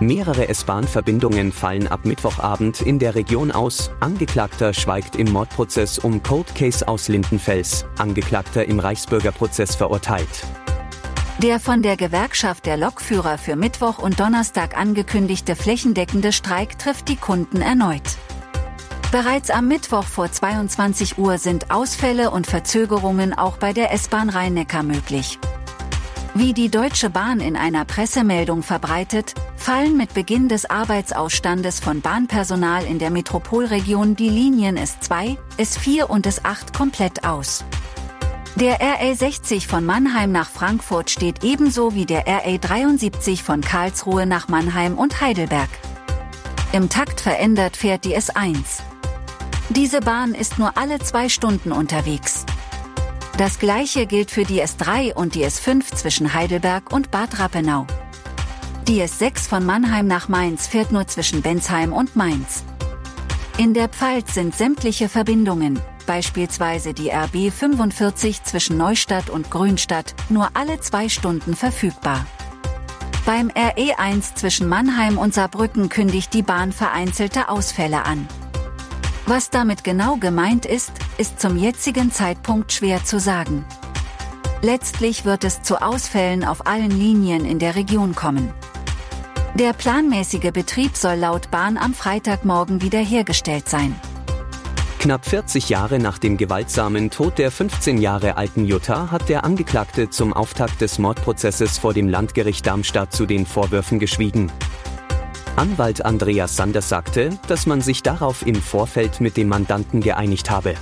Mehrere S-Bahn-Verbindungen fallen ab Mittwochabend in der Region aus. Angeklagter schweigt im Mordprozess um Cold Case aus Lindenfels. Angeklagter im Reichsbürgerprozess verurteilt. Der von der Gewerkschaft der Lokführer für Mittwoch und Donnerstag angekündigte flächendeckende Streik trifft die Kunden erneut. Bereits am Mittwoch vor 22 Uhr sind Ausfälle und Verzögerungen auch bei der S-Bahn Rhein-Neckar möglich. Wie die Deutsche Bahn in einer Pressemeldung verbreitet, fallen mit Beginn des Arbeitsausstandes von Bahnpersonal in der Metropolregion die Linien S2, S4 und S8 komplett aus. Der RA60 von Mannheim nach Frankfurt steht ebenso wie der RA73 von Karlsruhe nach Mannheim und Heidelberg. Im Takt verändert fährt die S1. Diese Bahn ist nur alle zwei Stunden unterwegs. Das gleiche gilt für die S3 und die S5 zwischen Heidelberg und Bad Rappenau. Die S6 von Mannheim nach Mainz fährt nur zwischen Bensheim und Mainz. In der Pfalz sind sämtliche Verbindungen, beispielsweise die RB 45 zwischen Neustadt und Grünstadt, nur alle zwei Stunden verfügbar. Beim RE1 zwischen Mannheim und Saarbrücken kündigt die Bahn vereinzelte Ausfälle an. Was damit genau gemeint ist, ist zum jetzigen Zeitpunkt schwer zu sagen. Letztlich wird es zu Ausfällen auf allen Linien in der Region kommen. Der planmäßige Betrieb soll laut Bahn am Freitagmorgen wiederhergestellt sein. Knapp 40 Jahre nach dem gewaltsamen Tod der 15 Jahre alten Jutta hat der Angeklagte zum Auftakt des Mordprozesses vor dem Landgericht Darmstadt zu den Vorwürfen geschwiegen. Anwalt Andreas Sanders sagte, dass man sich darauf im Vorfeld mit dem Mandanten geeinigt habe.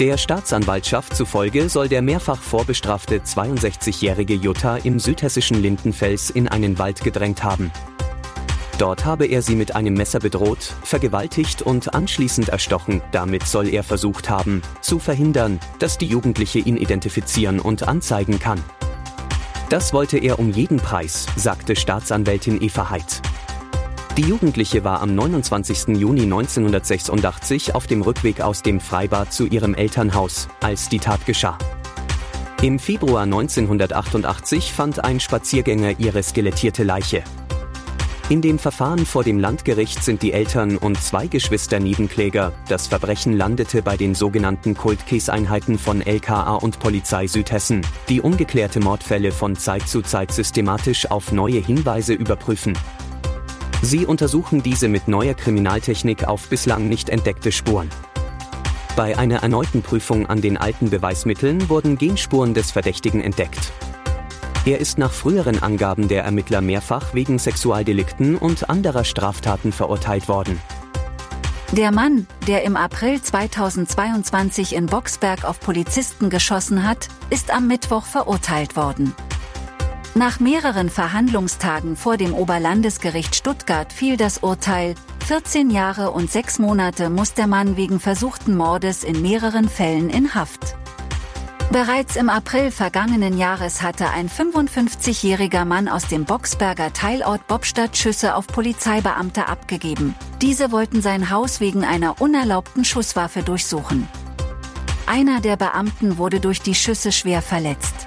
Der Staatsanwaltschaft zufolge soll der mehrfach vorbestrafte 62-jährige Jutta im südhessischen Lindenfels in einen Wald gedrängt haben. Dort habe er sie mit einem Messer bedroht, vergewaltigt und anschließend erstochen. Damit soll er versucht haben, zu verhindern, dass die Jugendliche ihn identifizieren und anzeigen kann. Das wollte er um jeden Preis, sagte Staatsanwältin Eva Heid. Die Jugendliche war am 29. Juni 1986 auf dem Rückweg aus dem Freibad zu ihrem Elternhaus, als die Tat geschah. Im Februar 1988 fand ein Spaziergänger ihre skelettierte Leiche. In dem Verfahren vor dem Landgericht sind die Eltern und zwei Geschwister Nebenkläger. Das Verbrechen landete bei den sogenannten Cold Case Einheiten von LKA und Polizei Südhessen, die ungeklärte Mordfälle von Zeit zu Zeit systematisch auf neue Hinweise überprüfen. Sie untersuchen diese mit neuer Kriminaltechnik auf bislang nicht entdeckte Spuren. Bei einer erneuten Prüfung an den alten Beweismitteln wurden Genspuren des Verdächtigen entdeckt. Er ist nach früheren Angaben der Ermittler mehrfach wegen Sexualdelikten und anderer Straftaten verurteilt worden. Der Mann, der im April 2022 in Boxberg auf Polizisten geschossen hat, ist am Mittwoch verurteilt worden. Nach mehreren Verhandlungstagen vor dem Oberlandesgericht Stuttgart fiel das Urteil, 14 Jahre und 6 Monate muss der Mann wegen versuchten Mordes in mehreren Fällen in Haft. Bereits im April vergangenen Jahres hatte ein 55-jähriger Mann aus dem Boxberger Teilort Bobstadt Schüsse auf Polizeibeamte abgegeben. Diese wollten sein Haus wegen einer unerlaubten Schusswaffe durchsuchen. Einer der Beamten wurde durch die Schüsse schwer verletzt.